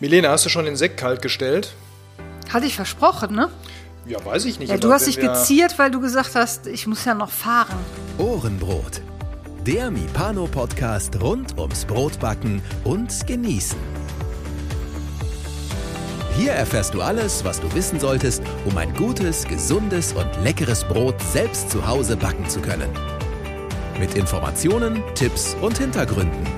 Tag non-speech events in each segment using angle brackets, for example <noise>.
Milena, hast du schon den Sekt kalt gestellt? Hatte ich versprochen, ne? Ja, weiß ich nicht. Ja, du hast dich geziert, weil du gesagt hast, ich muss ja noch fahren. Ohrenbrot. Der Mipano-Podcast rund ums Brotbacken und Genießen. Hier erfährst du alles, was du wissen solltest, um ein gutes, gesundes und leckeres Brot selbst zu Hause backen zu können. Mit Informationen, Tipps und Hintergründen.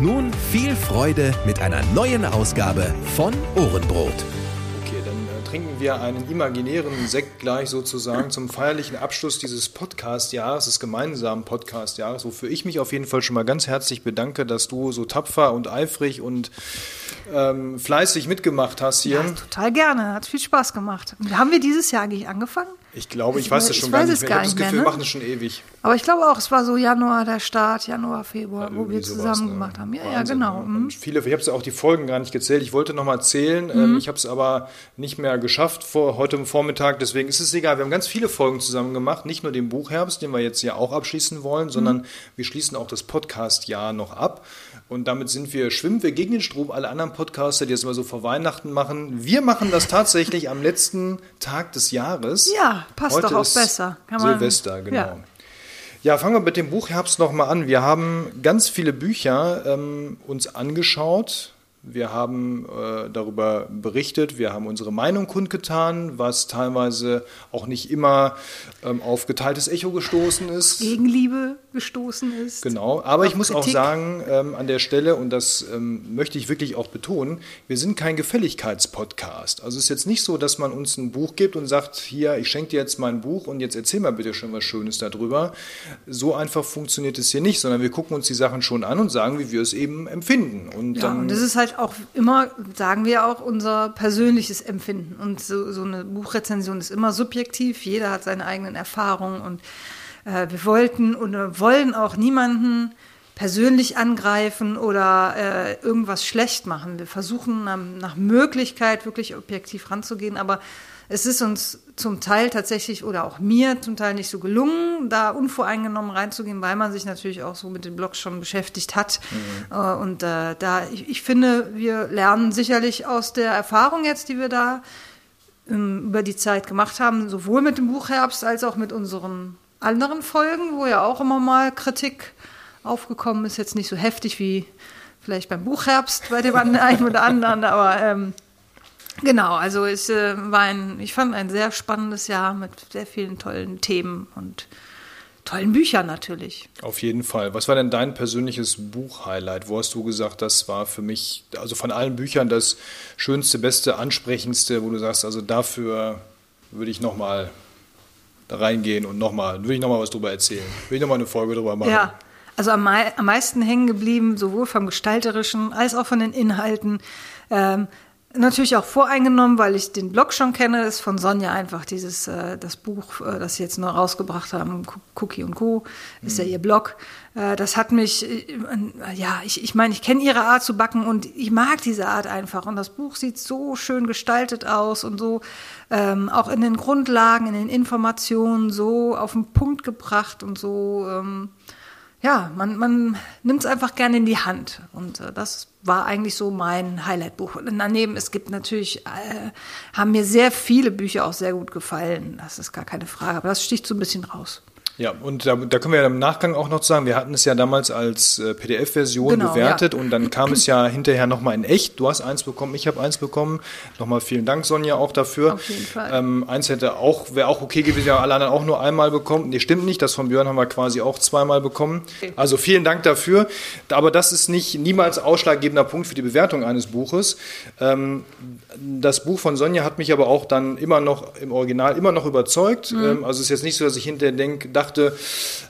Nun viel Freude mit einer neuen Ausgabe von Ohrenbrot. Okay, dann äh, trinken wir einen imaginären Sekt gleich sozusagen zum feierlichen Abschluss dieses Podcast-Jahres, des gemeinsamen Podcast-Jahres, wofür ich mich auf jeden Fall schon mal ganz herzlich bedanke, dass du so tapfer und eifrig und ähm, fleißig mitgemacht hast hier. Ja, total gerne, hat viel Spaß gemacht. Haben wir dieses Jahr eigentlich angefangen? Ich glaube, ich, ich weiß es schon gar nicht mehr. Ich habe das Gefühl, mehr, ne? wir machen es schon ewig. Aber ich glaube auch, es war so Januar der Start, Januar, Februar, ja, wo wir zusammen ne? gemacht haben. Ja, Wahnsinn, ja, genau. Ne? Und viele, ich habe auch die Folgen gar nicht gezählt. Ich wollte noch mal zählen. Mhm. ich habe es aber nicht mehr geschafft vor heute Vormittag. Deswegen ist es egal. Wir haben ganz viele Folgen zusammen gemacht. Nicht nur den Buchherbst, den wir jetzt ja auch abschließen wollen, sondern mhm. wir schließen auch das Podcast-Jahr noch ab. Und damit sind wir, schwimmen wir gegen den Strom. Alle anderen Podcaster, die das immer so vor Weihnachten machen. Wir machen das tatsächlich am letzten Tag des Jahres. Ja, passt Heute doch auch besser. Kann Silvester, genau. Ja. ja. fangen wir mit dem Buchherbst nochmal an. Wir haben ganz viele Bücher ähm, uns angeschaut wir haben äh, darüber berichtet, wir haben unsere Meinung kundgetan, was teilweise auch nicht immer ähm, auf geteiltes Echo gestoßen ist. Gegenliebe gestoßen ist. Genau, aber ich muss Kritik. auch sagen, ähm, an der Stelle, und das ähm, möchte ich wirklich auch betonen, wir sind kein Gefälligkeitspodcast. Also es ist jetzt nicht so, dass man uns ein Buch gibt und sagt, hier, ich schenke dir jetzt mein Buch und jetzt erzähl mal bitte schon was Schönes darüber. So einfach funktioniert es hier nicht, sondern wir gucken uns die Sachen schon an und sagen, wie wir es eben empfinden. Und ja, dann, und das ist halt auch immer, sagen wir auch, unser persönliches Empfinden. Und so, so eine Buchrezension ist immer subjektiv. Jeder hat seine eigenen Erfahrungen und wir wollten oder wollen auch niemanden persönlich angreifen oder äh, irgendwas schlecht machen. Wir versuchen nach, nach Möglichkeit wirklich objektiv ranzugehen, aber es ist uns zum Teil tatsächlich oder auch mir zum Teil nicht so gelungen, da unvoreingenommen reinzugehen, weil man sich natürlich auch so mit den Blogs schon beschäftigt hat. Mhm. Äh, und äh, da, ich, ich, finde, wir lernen sicherlich aus der Erfahrung jetzt, die wir da ähm, über die Zeit gemacht haben, sowohl mit dem Buchherbst als auch mit unseren anderen Folgen, wo ja auch immer mal Kritik aufgekommen ist, jetzt nicht so heftig wie vielleicht beim Buchherbst bei dem <laughs> einen oder anderen, aber ähm, Genau, also es äh, war ein, ich fand ein sehr spannendes Jahr mit sehr vielen tollen Themen und tollen Büchern natürlich. Auf jeden Fall. Was war denn dein persönliches Buch-Highlight? Wo hast du gesagt, das war für mich, also von allen Büchern das schönste, beste, ansprechendste, wo du sagst, also dafür würde ich nochmal da reingehen und nochmal, würde ich nochmal was drüber erzählen, würde ich nochmal eine Folge drüber machen. Ja, also am, am meisten hängen geblieben, sowohl vom Gestalterischen als auch von den Inhalten. Ähm, Natürlich auch voreingenommen, weil ich den Blog schon kenne, ist von Sonja einfach dieses, äh, das Buch, äh, das sie jetzt neu rausgebracht haben, Cookie und Co., ist mhm. ja ihr Blog. Äh, das hat mich, äh, ja, ich, ich meine, ich kenne ihre Art zu backen und ich mag diese Art einfach. Und das Buch sieht so schön gestaltet aus und so ähm, auch in den Grundlagen, in den Informationen so auf den Punkt gebracht und so, ähm, ja, man, man nimmt es einfach gerne in die Hand. Und äh, das war eigentlich so mein Highlight-Buch. Und daneben, es gibt natürlich, äh, haben mir sehr viele Bücher auch sehr gut gefallen. Das ist gar keine Frage. Aber das sticht so ein bisschen raus. Ja, und da, da, können wir ja im Nachgang auch noch sagen, wir hatten es ja damals als äh, PDF-Version genau, bewertet ja. und dann kam es ja hinterher nochmal in echt. Du hast eins bekommen, ich habe eins bekommen. Nochmal vielen Dank, Sonja, auch dafür. Auf jeden Fall. Ähm, eins hätte auch, wäre auch okay gewesen, ja, alle anderen auch nur einmal bekommen. Nee, stimmt nicht, das von Björn haben wir quasi auch zweimal bekommen. Okay. Also vielen Dank dafür. Aber das ist nicht niemals ausschlaggebender Punkt für die Bewertung eines Buches. Ähm, das Buch von Sonja hat mich aber auch dann immer noch im Original immer noch überzeugt. Mhm. Ähm, also es ist jetzt nicht so, dass ich hinterher denke, dachte,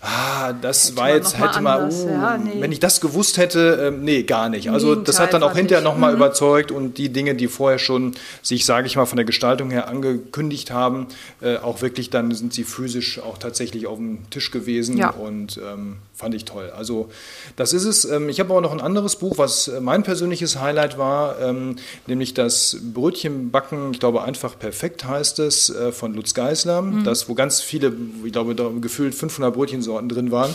ah, das hätte war jetzt, hätte mal, uh, ja, nee. wenn ich das gewusst hätte, ähm, nee, gar nicht. Also das hat dann auch hinterher nochmal mhm. überzeugt und die Dinge, die vorher schon sich, sage ich mal, von der Gestaltung her angekündigt haben, äh, auch wirklich dann sind sie physisch auch tatsächlich auf dem Tisch gewesen ja. und ähm, fand ich toll. Also das ist es. Ähm, ich habe auch noch ein anderes Buch, was äh, mein persönliches Highlight war, ähm, nämlich das Brötchenbacken, ich glaube einfach perfekt heißt es, äh, von Lutz Geisler. Mhm. Das, wo ganz viele, ich glaube, gefühlt gefühlt 500 Brötchensorten drin waren.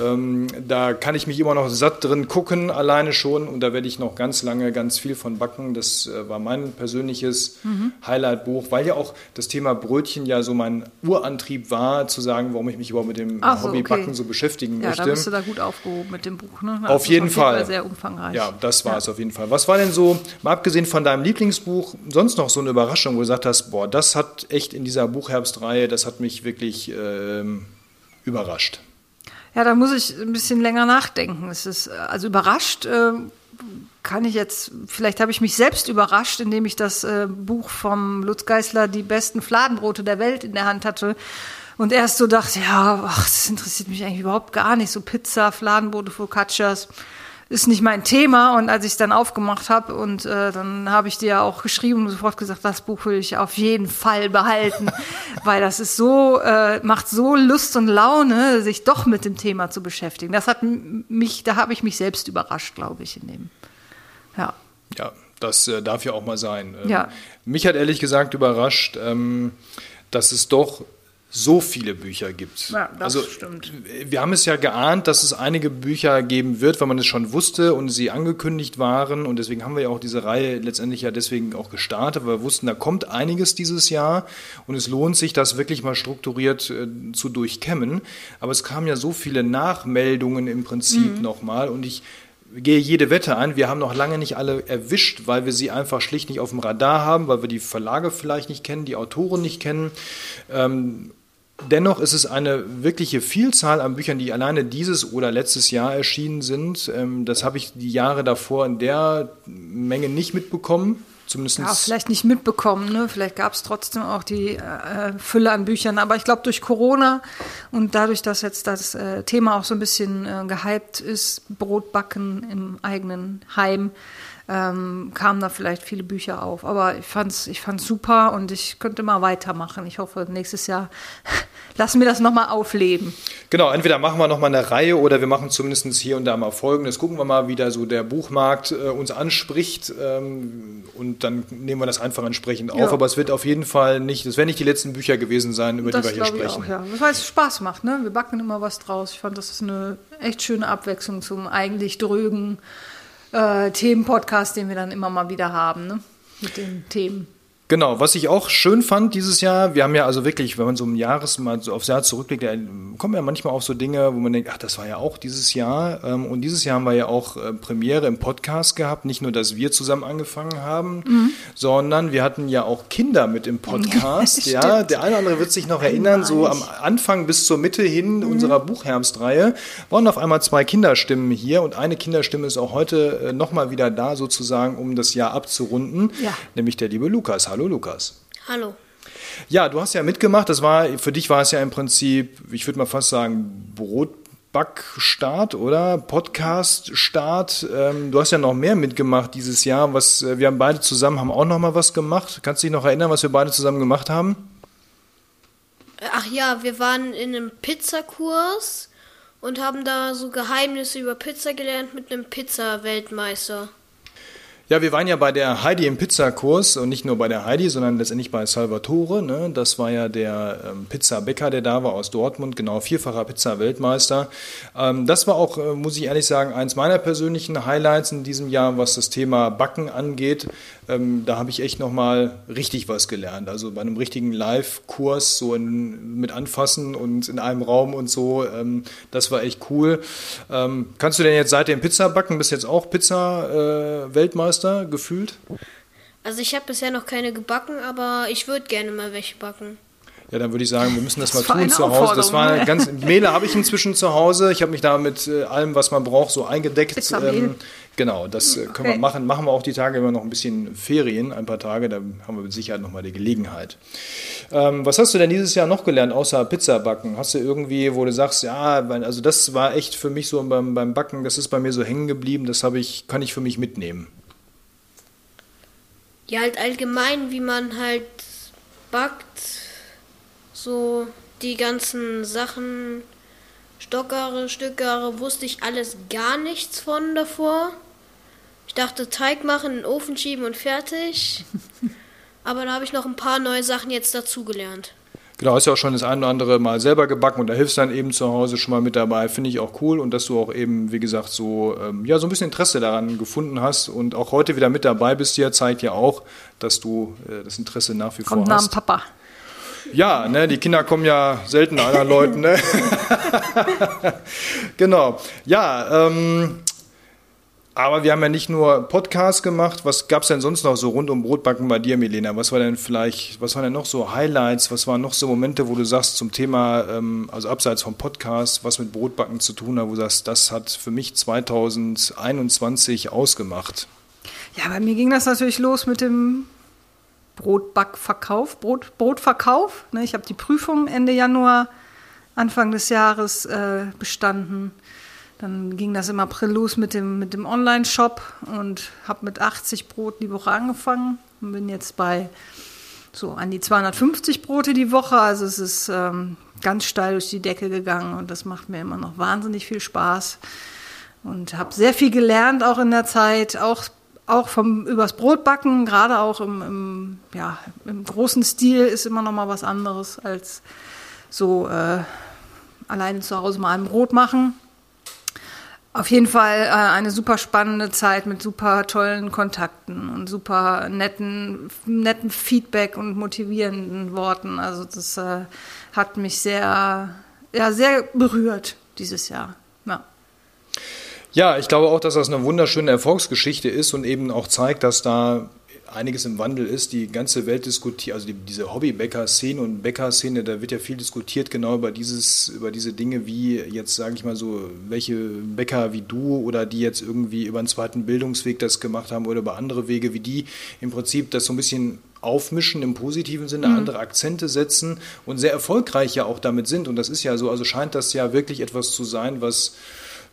Ähm, da kann ich mich immer noch satt drin gucken, alleine schon. Und da werde ich noch ganz lange ganz viel von backen. Das äh, war mein persönliches mhm. Highlight-Buch, weil ja auch das Thema Brötchen ja so mein Urantrieb war, zu sagen, warum ich mich überhaupt mit dem so, Hobbybacken okay. so beschäftigen ja, möchte. Ja, da bist du da gut aufgehoben mit dem Buch. Ne? Auf jeden Fall. Sehr umfangreich. Ja, das war ja. es auf jeden Fall. Was war denn so, mal abgesehen von deinem Lieblingsbuch, sonst noch so eine Überraschung, wo du gesagt hast, boah, das hat echt in dieser Buchherbstreihe, das hat mich wirklich ähm, überrascht? Ja, da muss ich ein bisschen länger nachdenken. Es ist also überrascht. Äh, kann ich jetzt, vielleicht habe ich mich selbst überrascht, indem ich das äh, Buch vom Lutz Geisler, die besten Fladenbrote der Welt in der Hand hatte und erst so dachte, ja, ach, das interessiert mich eigentlich überhaupt gar nicht, so Pizza, Fladenbrote, Focaccias ist nicht mein Thema. Und als ich es dann aufgemacht habe und äh, dann habe ich dir auch geschrieben und sofort gesagt, das Buch will ich auf jeden Fall behalten, <laughs> weil das ist so, äh, macht so Lust und Laune, sich doch mit dem Thema zu beschäftigen. Das hat mich, da habe ich mich selbst überrascht, glaube ich, in dem. Ja. Ja, das äh, darf ja auch mal sein. Ähm, ja. Mich hat ehrlich gesagt überrascht, ähm, dass es doch so viele Bücher gibt. Ja, das also, stimmt. Wir haben es ja geahnt, dass es einige Bücher geben wird, weil man es schon wusste und sie angekündigt waren. Und deswegen haben wir ja auch diese Reihe letztendlich ja deswegen auch gestartet, weil wir wussten, da kommt einiges dieses Jahr und es lohnt sich, das wirklich mal strukturiert äh, zu durchkämmen. Aber es kamen ja so viele Nachmeldungen im Prinzip mhm. nochmal und ich gehe jede Wette ein. Wir haben noch lange nicht alle erwischt, weil wir sie einfach schlicht nicht auf dem Radar haben, weil wir die Verlage vielleicht nicht kennen, die Autoren nicht kennen. Ähm, Dennoch ist es eine wirkliche Vielzahl an Büchern, die alleine dieses oder letztes Jahr erschienen sind. Ähm, das habe ich die Jahre davor in der Menge nicht mitbekommen. Zumindest ja, vielleicht nicht mitbekommen. Ne? Vielleicht gab es trotzdem auch die äh, Fülle an Büchern. Aber ich glaube, durch Corona und dadurch, dass jetzt das äh, Thema auch so ein bisschen äh, gehypt ist, Brotbacken im eigenen Heim, ähm, kamen da vielleicht viele Bücher auf. Aber ich fand's, ich fand's super und ich könnte mal weitermachen. Ich hoffe, nächstes Jahr <laughs> lassen wir das nochmal aufleben. Genau, entweder machen wir nochmal eine Reihe oder wir machen zumindest hier und da mal Folgendes. Gucken wir mal, wie da so der Buchmarkt äh, uns anspricht ähm, und dann nehmen wir das einfach entsprechend auf. Ja. Aber es wird auf jeden Fall nicht, es werden nicht die letzten Bücher gewesen sein, über das die wir hier sprechen. Ich auch, ja. Weil es Spaß macht, ne? Wir backen immer was draus. Ich fand, das ist eine echt schöne Abwechslung zum eigentlich drögen äh, Themenpodcast, den wir dann immer mal wieder haben, ne? mit den Themen. Genau, was ich auch schön fand dieses Jahr, wir haben ja also wirklich, wenn man so ein Jahres mal so aufs Jahr zurückblickt, kommen ja manchmal auch so Dinge, wo man denkt, ach, das war ja auch dieses Jahr. Ähm, und dieses Jahr haben wir ja auch äh, Premiere im Podcast gehabt. Nicht nur, dass wir zusammen angefangen haben, mhm. sondern wir hatten ja auch Kinder mit im <laughs> Podcast. ja, der eine oder andere wird sich noch erinnern, so am Anfang bis zur Mitte hin mhm. unserer Buchherbstreihe waren auf einmal zwei Kinderstimmen hier und eine Kinderstimme ist auch heute äh, nochmal wieder da, sozusagen, um das Jahr abzurunden, ja. nämlich der liebe Lukas. Hallo. Hallo Lukas. Hallo. Ja, du hast ja mitgemacht. Das war für dich war es ja im Prinzip, ich würde mal fast sagen, Brotbackstart oder Podcaststart. Ähm, du hast ja noch mehr mitgemacht dieses Jahr. Was äh, wir haben beide zusammen haben auch noch mal was gemacht. Kannst du dich noch erinnern, was wir beide zusammen gemacht haben? Ach ja, wir waren in einem Pizzakurs und haben da so Geheimnisse über Pizza gelernt mit einem Pizza-Weltmeister. Ja, wir waren ja bei der Heidi im Pizzakurs und nicht nur bei der Heidi, sondern letztendlich bei Salvatore. Ne? Das war ja der ähm, Pizzabäcker, der da war aus Dortmund, genau, vierfacher Pizza-Weltmeister. Ähm, das war auch, äh, muss ich ehrlich sagen, eins meiner persönlichen Highlights in diesem Jahr, was das Thema Backen angeht. Ähm, da habe ich echt nochmal richtig was gelernt. Also bei einem richtigen Live-Kurs, so in, mit Anfassen und in einem Raum und so, ähm, das war echt cool. Ähm, kannst du denn jetzt seitdem Pizza backen? Bist jetzt auch Pizza-Weltmeister äh, gefühlt? Also ich habe bisher noch keine gebacken, aber ich würde gerne mal welche backen. Ja, dann würde ich sagen, wir müssen das, das mal tun zu Hause. Das war ne? ganz <laughs> Mehle habe ich inzwischen zu Hause. Ich habe mich da mit äh, allem, was man braucht, so eingedeckt. Ähm, genau, das äh, können okay. wir machen. Machen wir auch die Tage immer noch ein bisschen Ferien, ein paar Tage. Da haben wir mit Sicherheit noch mal die Gelegenheit. Ähm, was hast du denn dieses Jahr noch gelernt, außer Pizza backen? Hast du irgendwie, wo du sagst, ja, also das war echt für mich so beim, beim Backen, das ist bei mir so hängen geblieben. Das habe ich, kann ich für mich mitnehmen. Ja, halt allgemein, wie man halt backt so die ganzen Sachen, Stockere, Stückere, wusste ich alles gar nichts von davor. Ich dachte, Teig machen, in den Ofen schieben und fertig. <laughs> Aber da habe ich noch ein paar neue Sachen jetzt dazugelernt. Genau, hast ja auch schon das eine oder andere Mal selber gebacken und da hilfst dann eben zu Hause schon mal mit dabei. Finde ich auch cool und dass du auch eben, wie gesagt, so, ähm, ja, so ein bisschen Interesse daran gefunden hast und auch heute wieder mit dabei bist hier, zeigt ja auch, dass du äh, das Interesse nach wie Kommt vor hast. dem Papa. Ja, ne, die Kinder kommen ja selten anderen Leuten. Ne? <laughs> genau. Ja, ähm, aber wir haben ja nicht nur Podcasts gemacht. Was gab es denn sonst noch so rund um Brotbacken bei dir, Milena? Was war denn vielleicht, was waren denn noch so Highlights? Was waren noch so Momente, wo du sagst zum Thema, ähm, also abseits vom Podcast, was mit Brotbacken zu tun hat, wo du sagst, das hat für mich 2021 ausgemacht? Ja, bei mir ging das natürlich los mit dem Brotbackverkauf, Brot, Brotverkauf. Ne, ich habe die Prüfung Ende Januar, Anfang des Jahres äh, bestanden. Dann ging das im April los mit dem, mit dem Online-Shop und habe mit 80 Brot die Woche angefangen und bin jetzt bei so an die 250 Brote die Woche. Also es ist ähm, ganz steil durch die Decke gegangen und das macht mir immer noch wahnsinnig viel Spaß. Und habe sehr viel gelernt auch in der Zeit, auch, auch vom, übers Brotbacken, gerade auch im, im, ja, im großen Stil ist immer noch mal was anderes als so äh, alleine zu Hause mal ein Brot machen. Auf jeden Fall äh, eine super spannende Zeit mit super tollen Kontakten und super netten, netten Feedback und motivierenden Worten. Also das äh, hat mich sehr, ja, sehr berührt dieses Jahr. Ja. Ja, ich glaube auch, dass das eine wunderschöne Erfolgsgeschichte ist und eben auch zeigt, dass da einiges im Wandel ist. Die ganze Welt diskutiert, also die, diese Hobby-Bäcker-Szene und Bäcker-Szene, da wird ja viel diskutiert genau über dieses, über diese Dinge wie jetzt sage ich mal so, welche Bäcker wie du oder die jetzt irgendwie über einen zweiten Bildungsweg das gemacht haben oder über andere Wege, wie die im Prinzip das so ein bisschen aufmischen im positiven Sinne, mhm. andere Akzente setzen und sehr erfolgreich ja auch damit sind. Und das ist ja so, also scheint das ja wirklich etwas zu sein, was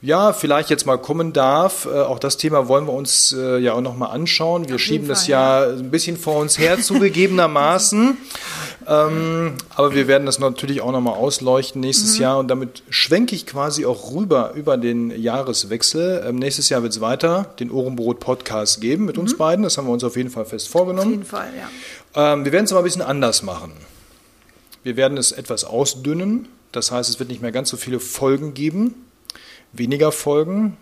ja, vielleicht jetzt mal kommen darf. Äh, auch das Thema wollen wir uns äh, ja auch nochmal anschauen. Wir Auf schieben jeden das Fall, ja, ein bisschen vor uns her, zugegebenermaßen. <laughs> ähm, aber wir werden das natürlich auch nochmal ausleuchten nächstes Jahr. Und damit schwenke ich quasi auch rüber über den Jahreswechsel. Ähm, nächstes Jahr wird es weiter den Ohrenbrot-Podcast geben mit uns beiden. Das haben wir uns auf jeden Fall fest Auf vorgenommen. jeden Fall, ja. Ähm, wir werden es aber ein bisschen anders machen. Wir werden es etwas ausdünnen. Das heißt, es wird nicht mehr ganz so viele Folgen geben. Weniger Folgen.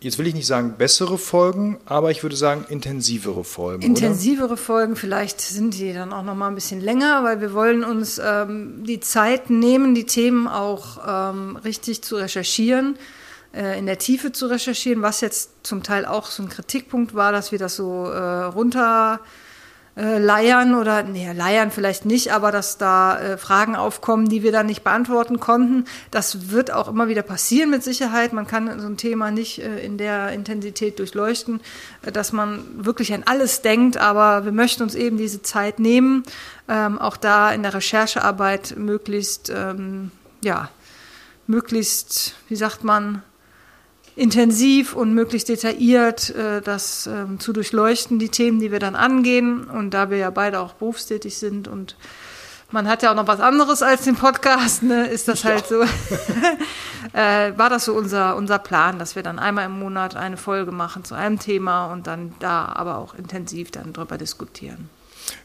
Jetzt will ich nicht sagen bessere Folgen, aber ich würde sagen intensivere Folgen. Intensivere Folgen, vielleicht sind die dann auch noch mal ein bisschen länger, weil wir wollen uns ähm, die Zeit nehmen, die Themen auch ähm, richtig zu recherchieren, äh, in der Tiefe zu recherchieren, was jetzt zum Teil auch so ein Kritikpunkt war, dass wir das so äh, runter äh, leiern oder, nee, leiern vielleicht nicht, aber dass da äh, Fragen aufkommen, die wir dann nicht beantworten konnten. Das wird auch immer wieder passieren mit Sicherheit. Man kann so ein Thema nicht äh, in der Intensität durchleuchten, äh, dass man wirklich an alles denkt, aber wir möchten uns eben diese Zeit nehmen, ähm, auch da in der Recherchearbeit möglichst, ähm, ja, möglichst, wie sagt man, intensiv und möglichst detailliert äh, das ähm, zu durchleuchten, die Themen, die wir dann angehen. Und da wir ja beide auch berufstätig sind und man hat ja auch noch was anderes als den Podcast, ne, ist das halt so. <laughs> äh, war das so unser, unser Plan, dass wir dann einmal im Monat eine Folge machen zu einem Thema und dann da aber auch intensiv dann drüber diskutieren.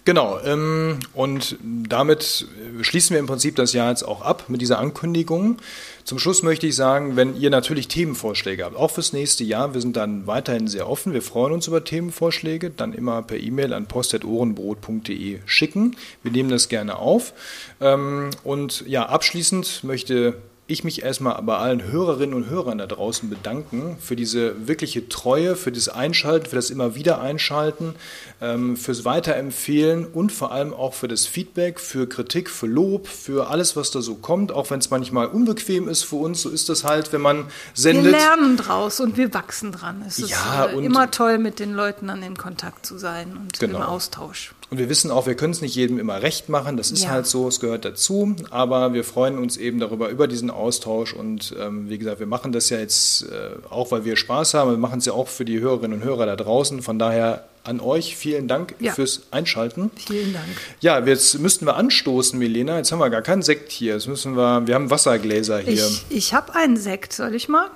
Genau, ähm, und damit schließen wir im Prinzip das Jahr jetzt auch ab mit dieser Ankündigung. Zum Schluss möchte ich sagen, wenn ihr natürlich Themenvorschläge habt, auch fürs nächste Jahr, wir sind dann weiterhin sehr offen, wir freuen uns über Themenvorschläge, dann immer per E-Mail an post.ohrenbrot.de schicken. Wir nehmen das gerne auf. Ähm, und ja, abschließend möchte ich mich erstmal bei allen Hörerinnen und Hörern da draußen bedanken für diese wirkliche Treue, für das Einschalten, für das immer wieder Einschalten, ähm, fürs Weiterempfehlen und vor allem auch für das Feedback, für Kritik, für Lob, für alles, was da so kommt, auch wenn es manchmal unbequem ist für uns, so ist das halt, wenn man sendet. Wir lernen draus und wir wachsen dran. Es ist Ja, äh, und- immer toll, mit den Leuten dann in Kontakt zu sein und Genau. im Austausch. Und wir wissen auch, wir können es nicht jedem immer recht machen, das ist Ja. halt so, es gehört dazu, aber wir freuen uns eben darüber, über diesen Austausch und ähm, wie gesagt, wir machen das ja jetzt äh, auch, weil wir Spaß haben, wir machen es ja auch für die Hörerinnen und Hörer da draußen, von daher an euch vielen Dank Ja. fürs Einschalten. Vielen Dank. Ja, jetzt müssten wir anstoßen, Milena, jetzt haben wir gar keinen Sekt hier, jetzt müssen wir, wir haben Wassergläser hier. Ich, ich habe einen Sekt, soll ich mal?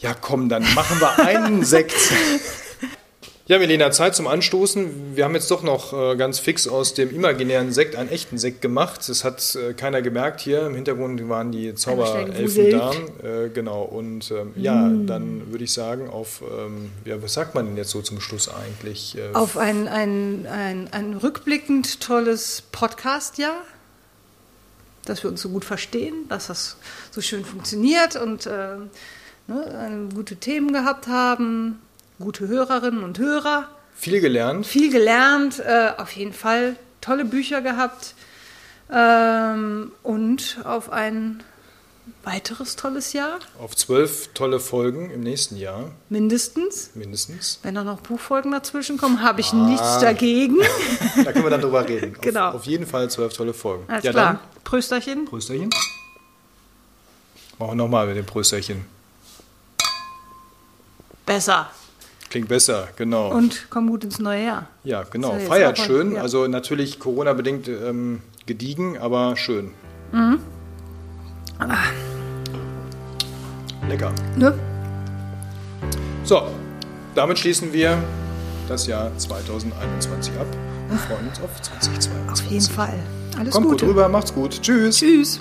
Ja komm, dann machen wir einen Sekt. <laughs> Ja, Melina, Zeit zum Anstoßen. Wir haben jetzt doch noch äh, ganz fix aus dem imaginären Sekt einen echten Sekt gemacht. Das hat äh, keiner gemerkt hier. Im Hintergrund waren die Zauberelfen da. Äh, genau. Und ähm, ja, mm. dann würde ich sagen, auf, ähm, ja, was sagt man denn jetzt so zum Schluss eigentlich? Äh, auf ein, ein, ein, ein rückblickend tolles Podcast-Jahr dass wir uns so gut verstehen, dass das so schön funktioniert und ne, gute Themen gehabt haben, gute Hörerinnen und Hörer. Viel gelernt. Viel gelernt, äh, auf jeden Fall tolle Bücher gehabt ähm, und auf ein weiteres tolles Jahr. Auf zwölf tolle Folgen im nächsten Jahr. Mindestens. Mindestens. Wenn da noch Buchfolgen dazwischen kommen, habe ich ah. nichts dagegen. <laughs> da können wir dann drüber reden. <laughs> genau. Auf, auf jeden Fall zwölf tolle Folgen. Alles ja, klar. Dann. Prösterchen. Prösterchen. Machen wir nochmal mit dem Prösterchen. Besser. Klingt besser, genau. Und komm gut ins neue Jahr. Ja, genau. Feiert schön. Ja. Also natürlich Corona-bedingt ähm, gediegen, aber schön. Mhm. Ah. Lecker. Ne? So, damit schließen wir das Jahr 2021 ab und freuen uns auf 2022. Auf jeden Fall. Alles Kommt Gute. gut rüber, macht's gut. Tschüss. Tschüss.